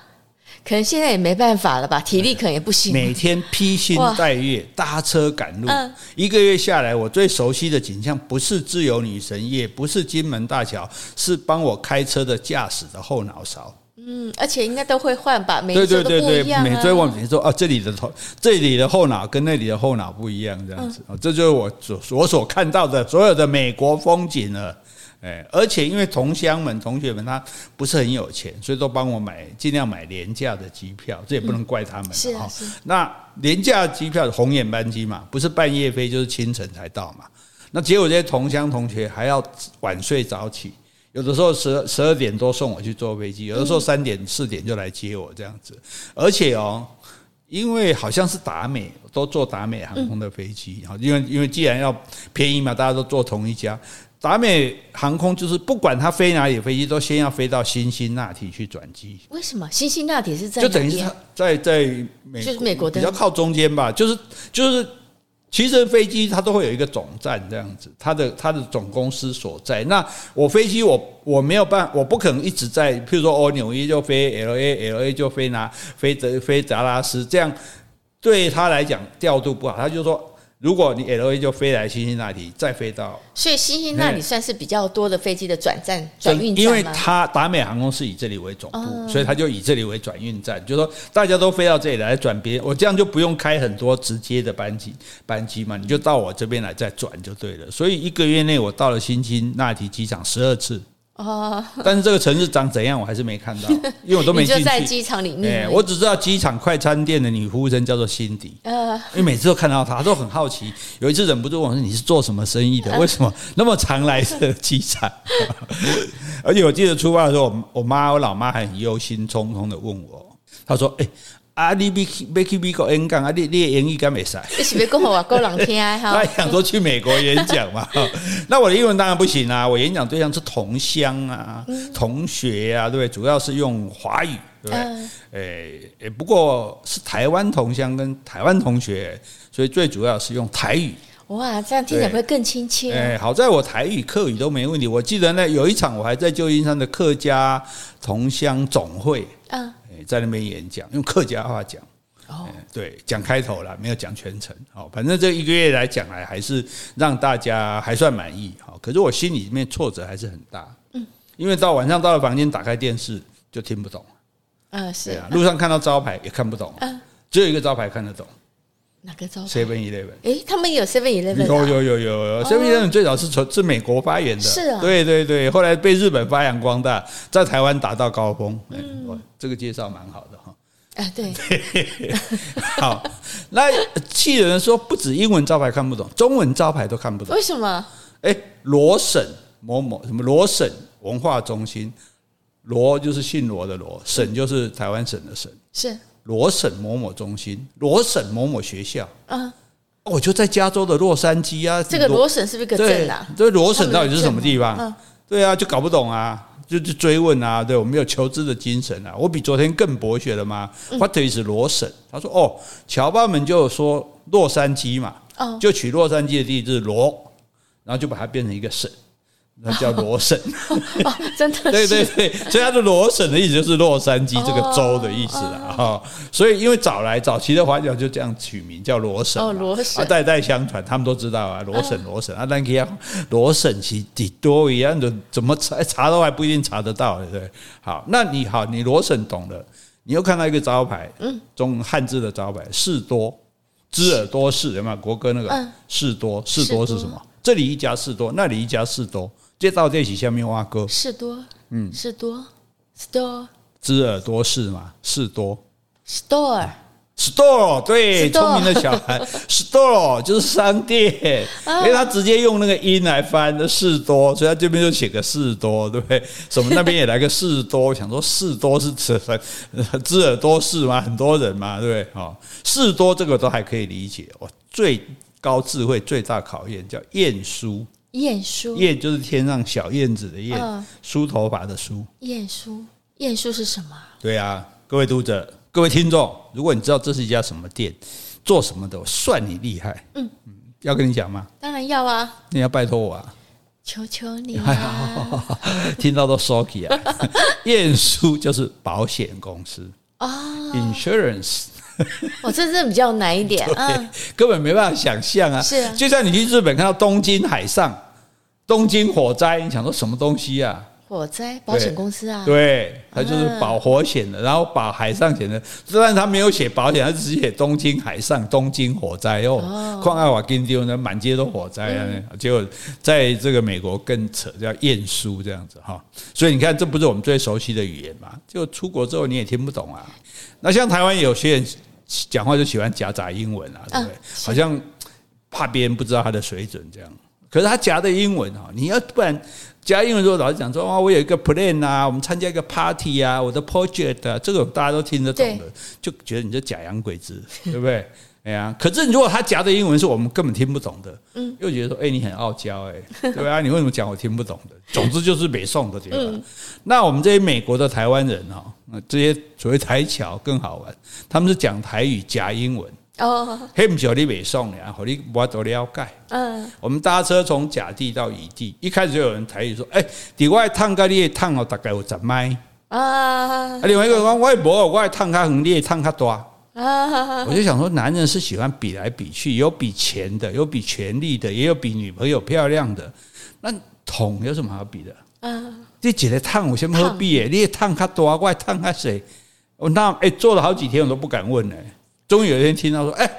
可能现在也没办法了吧，体力可能也不行。每天披星戴月搭车赶路，一个月下来，我最熟悉的景象不是自由女神，也不是金门大桥，是帮我开车的驾驶的后脑勺。嗯，而且应该都会换吧？每周都不一样。每周我每说啊，这里的头，这里的后脑跟那里的后脑不一样，这样子啊，这就是我所我所看到的所有的美国风景了。哎，而且因为同乡们、同学们他不是很有钱，所以都帮我买，尽量买廉价的机票，这也不能怪他们。是啊，是。那廉价机票红眼班机嘛，不是半夜飞就是清晨才到嘛。那结果这些同乡同学还要晚睡早起，有的时候十十二点多送我去坐飞机，有的时候三点四点就来接我这样子。而且哦，因为好像是达美，都坐达美航空的飞机，好，因为因为既然要便宜嘛，大家都坐同一家。达美航空就是不管它飞哪里飞机，都先要飞到辛辛那提去转机。为什么辛辛那提是在？就等于是在在美就是美国的比较靠中间吧，就是就是其实飞机它都会有一个总站这样子，它的它的总公司所在。那我飞机我我没有办，我不可能一直在，譬如说哦纽约就飞 L A，L A 就飞哪飞德飞达拉斯，这样对他来讲调度不好，他就说。如果你 L A 就飞来辛辛那提，再飞到，所以辛辛那里算是比较多的飞机的转站转运站，因为它达美航空是以这里为总部，所以它就以这里为转运站，就是说大家都飞到这里来转别，我这样就不用开很多直接的班机班机嘛，你就到我这边来再转就对了。所以一个月内我到了辛辛那提机场十二次。哦，但是这个城市长怎样，我还是没看到，因为我都没进去。就在机场里面，我只知道机场快餐店的女服务生叫做辛迪。呃，因为每次都看到她，都很好奇。有一次忍不住问我说：“你是做什么生意的？为什么那么常来这机场？” 而且我记得出发的时候，我我妈我老妈还很忧心忡忡的问我，她说：“哎。”啊，你要去要去美国演讲啊？你你的英语敢没使？你是不是讲话够难听哈？他想说去美国演讲嘛？那我的英文当然不行啊！我演讲对象是同乡啊、同学啊，对不对？主要是用华语，对不对？诶诶，不过是台湾同乡跟台湾同学，所以最主要是用台语。哇，这样听起来会更亲切。哎，好在我台语、客语都没问题。我记得呢有一场，我还在旧金山的客家同乡总会。嗯。在那边演讲，用客家话讲，哦，对，讲开头了，没有讲全程，好，反正这一个月来讲来，还是让大家还算满意，好，可是我心里面挫折还是很大，嗯，因为到晚上到了房间，打开电视就听不懂，嗯，是。啊，路上看到招牌也看不懂，只有一个招牌看得懂，哪个招牌？Seven Eleven。哎，他们也有 Seven Eleven。有有有有有，Seven Eleven 最早是从是美国发源的，是啊，对对对，后来被日本发扬光大，在台湾达到高峰。嗯，这个介绍蛮好的哈。哎，对。好，那气人说不止英文招牌看不懂，中文招牌都看不懂。为什么？哎，罗省某某什么罗省文化中心，罗就是姓罗的罗，省就是台湾省的省，是。罗省某某中心，罗省某某学校，嗯，我就在加州的洛杉矶啊。这个罗省是不是个镇啊？这罗省到底是什么地方？嗯，对啊，就搞不懂啊，就就追问啊。对，我们有求知的精神啊。我比昨天更博学了吗？What is 罗省？他说哦，侨胞们就说洛杉矶嘛，就取洛杉矶的地址罗，然后就把它变成一个省。那叫罗省，哦，真的，对对对，所以它的罗省的意思就是洛杉矶这个州的意思了哈。所以因为早来早期的华侨就这样取名叫罗省，哦，罗省啊，代代相传，他们都知道啊，罗省罗省啊，但可以罗省其底多一样的，怎么查查都还不一定查得到，对不对？好，那你好，你罗省懂了，你又看到一个招牌，嗯，中汉字的招牌，士多，知尔多士，有没有国歌那个士多？士多是什么？这里一家士多，那里一家士多。接到这起下面挖哥，士多，嗯，士多，store，知尔多士嘛，士多，store，store，对，聪明的小孩，store 就是商店，因为他直接用那个音来翻的士多，所以他这边就写个士多，对不对？什么那边也来个士多，想说士多是指知尔多士嘛，很多人嘛，对不对？好，士多这个都还可以理解。哦，最高智慧最大考验叫晏殊。晏殊，晏就是天上小燕子的燕，梳头发的梳。晏殊，晏殊是什么？对啊，各位读者、各位听众，如果你知道这是一家什么店，做什么的，我算你厉害。嗯嗯，要跟你讲吗？当然要啊！你要拜托我啊！求求你啊！听到都 sorry 啊！晏殊就是保险公司啊，insurance。我这是比较难一点，嗯，根本没办法想象啊！是，就像你去日本看到东京海上、东京火灾，你想说什么东西啊？火灾保险公司啊？对，他就是保火险的，然后保海上险的。虽然他没有写保险，他只写东京海上、东京火灾哦。矿爱瓦金丢呢，满街都火灾啊！结果在这个美国更扯，叫晏殊这样子哈。所以你看，这不是我们最熟悉的语言嘛？就出国之后你也听不懂啊。那像台湾有些人讲话就喜欢夹杂英文啊，对不对？好像怕别人不知道他的水准这样。可是他夹的英文哈，你要不然夹英文之后老是讲说，啊，我有一个 plan 啊，我们参加一个 party 啊，我的 project 啊，这个大家都听得懂的，就觉得你这假洋鬼子，对不对？哎呀，可是如果他夹的英文是我们根本听不懂的，嗯，又觉得说，哎，你很傲娇，哎，对啊，你为什么讲我听不懂的？总之就是北宋的地方。那我们这些美国的台湾人哈，这些所谓台侨更好玩，他们是讲台语夹英文哦，嘿，不晓得北宋呀，和你我都了解。嗯，我们搭车从甲地到乙地，一开始就有人台语说，哎，底外烫个你烫哦，大概有十迈啊。另外一个讲，我也无，我也烫较远，你也烫较大。啊！我就想说，男人是喜欢比来比去，有比钱的，有比权力的，也有比女朋友漂亮的。那桶有什么好比的？啊！这几个烫有什么好比的？你也烫较多，我也烫较谁？我那哎，做了好几天，我都不敢问呢。终于有一天听到说，哎，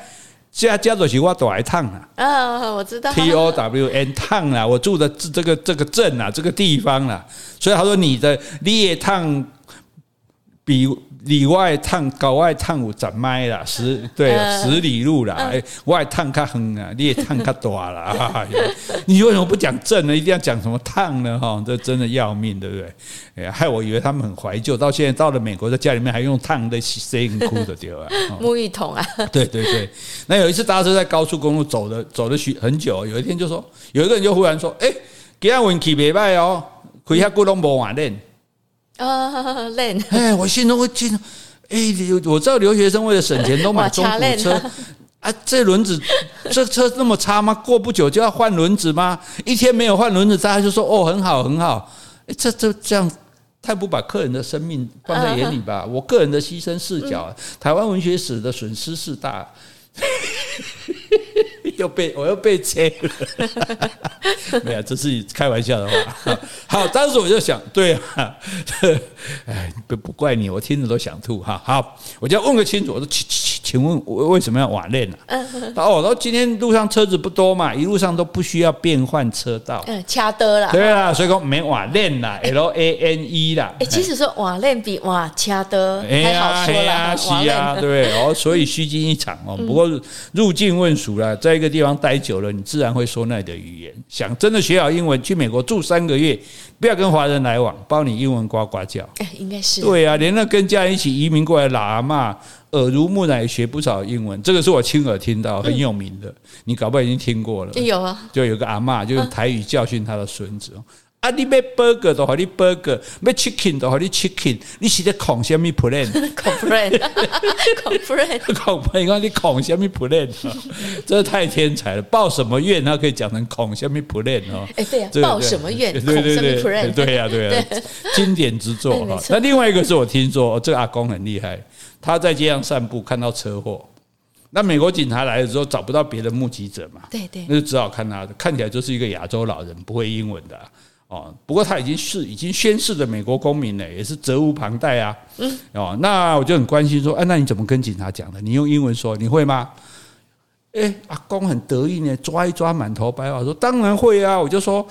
家家主席我躲来烫了。啊，我知道。T O W N 烫啊，我住的这个这个镇啊，这个地方啊。所以他说你的你也烫比。里外烫，高外烫有十迈啦，十对十里路啦。哎，外烫较远啊，你也烫较大啦。你为什么不讲正呢？一定要讲什么烫呢？哈，这真的要命，对不对？哎，害我以为他们很怀旧，到现在到了美国，在家里面还用烫的洗洗衣裤的，对吧？沐浴桶啊。对对对。那有一次搭车在高速公路走的走了许很久，有一天就说，有一个人就忽然说，哎，今天运气没坏哦，开下古龙无晚练。啊，练！哎，我心中会记得，哎，我知道留学生为了省钱都买中古车啊，这轮子 这车那么差吗？过不久就要换轮子吗？一天没有换轮子，大家就说哦，很好很好。哎，这这这样太不把客人的生命放在眼里吧？我个人的牺牲视角，台湾文学史的损失是大。又被我又被切了，没有，这是开玩笑的话。好，当时我就想，对啊，哎，不不怪你，我听着都想吐哈。好，我就要问个清楚，我说，请问为为什么要瓦链呢？哦，然后今天路上车子不多嘛，一路上都不需要变换车道。嗯，掐的啦。对啊，所以说没瓦链啦，L A N E 啦。哎，其实说瓦链比瓦掐的还好说啦，是啊，对哦，所以虚惊一场哦。不过入境问俗了，在一个地方待久了，你自然会说那里的语言。想真的学好英文，去美国住三个月，不要跟华人来往，包你英文呱呱叫。哎，应该是。对啊，连那跟家人一起移民过来老阿嬷，耳濡目染也学不少英文。这个是我亲耳听到，很有名的，你搞不好已经听过了。有啊，就有个阿嬷，就用台语教训他的孙子。啊！你买 burger 都好，你 burger；买 chicken 都好，你 chicken。你是在控什么 plan？complain，complain，complain。你看你控什么 plan？这太天才了！报什么怨？他可以讲成控什么 plan 哦？哎，对呀，报什么怨？对对对，对呀对呀，经典之作哈。那另外一个是我听说，这个阿公很厉害，他在街上散步看到车祸，那美国警察来的时候找不到别的目击者嘛？对对，那就只好看他的，看起来就是一个亚洲老人，不会英文的。哦，不过他已经是已经宣誓的美国公民了，也是责无旁贷啊。嗯，哦，那我就很关心说，哎，那你怎么跟警察讲的？你用英文说，你会吗？哎，阿公很得意呢，抓一抓满头白发，说当然会啊。我就说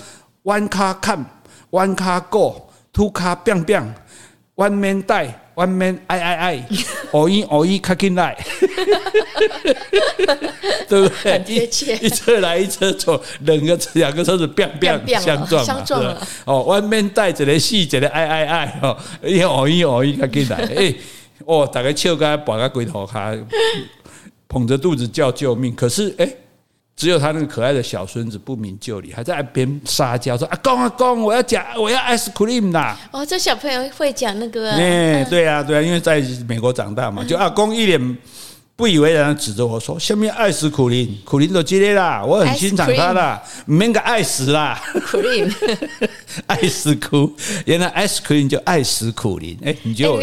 ，one car come，one car go，two car bang bang，one man die。One man，哎哎哎，偶一偶一卡进来，对不对？很贴切，一车来一车走，两个两个车子砰砰相撞相撞了？哦，One man 带着的细节的哎哎哎，哦，一偶一偶一卡进来，哎，哦，大家笑个把个龟头卡，捧着肚子叫救命，可是哎。只有他那个可爱的小孙子不明就里，还在那边撒娇说：“阿公阿公，我要讲，我要 ice cream 啦！”哦，这小朋友会讲那个、啊？哎，对啊，对啊，因为在美国长大嘛，就阿公一脸。不以为然的指着我说：“下面爱死苦苓，苦苓都接列啦，我很欣赏他啦，免个爱死啦。”苦苓，爱死苦，原来 ice cream 就爱死苦苓。哎，你就我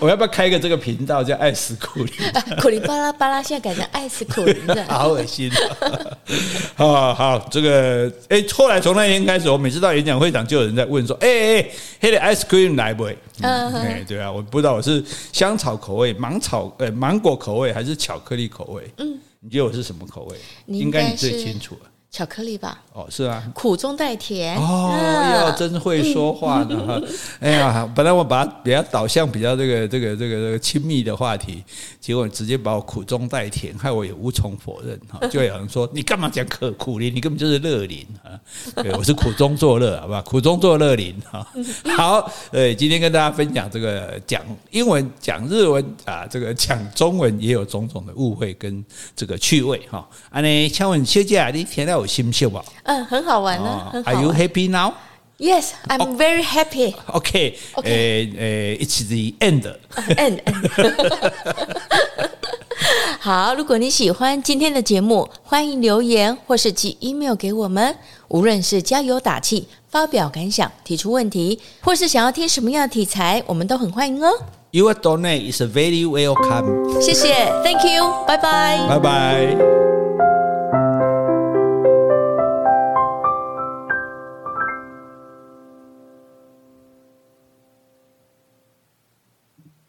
我要不要开个这个频道叫爱死苦苓？苦苓巴拉巴拉，现在改成爱死苦苓的，好恶心啊！好好，这个哎，后来从那天开始，我每次到演讲会场，就有人在问说：“哎哎，那个 ice cream 来不？”嗯，哎，对啊，我不知道我是香草口味、芒草呃芒果口味。还是巧克力口味，嗯，你觉得我是什么口味？应该你最清楚了。巧克力吧？哦，是啊，苦中带甜哦，哟，真会说话呢哈！哎呀，本来我把它比较导向比较这个这个这个这个亲密的话题，结果直接把我苦中带甜，害我也无从否认哈。就有人说你干嘛讲可苦林？你根本就是乐林啊！对，我是苦中作乐，好吧？苦中作乐林哈。好，对，今天跟大家分享这个讲英文、讲日文啊，这个讲中文也有种种的误会跟这个趣味哈。啊，你请问小姐，你填到？有心笑吧？嗯，很好玩呢。哦、Are you happy now? Yes, I'm very happy. OK, OK. 呃呃，It's the end. End. 好，如果你喜欢今天的节目，欢迎留言或是寄 email 给我们。无论是加油打气、发表感想、提出问题，或是想要听什么样的题材，我们都很欢迎哦。Your donate is very welcome. 谢谢，Thank you. 拜拜，拜拜。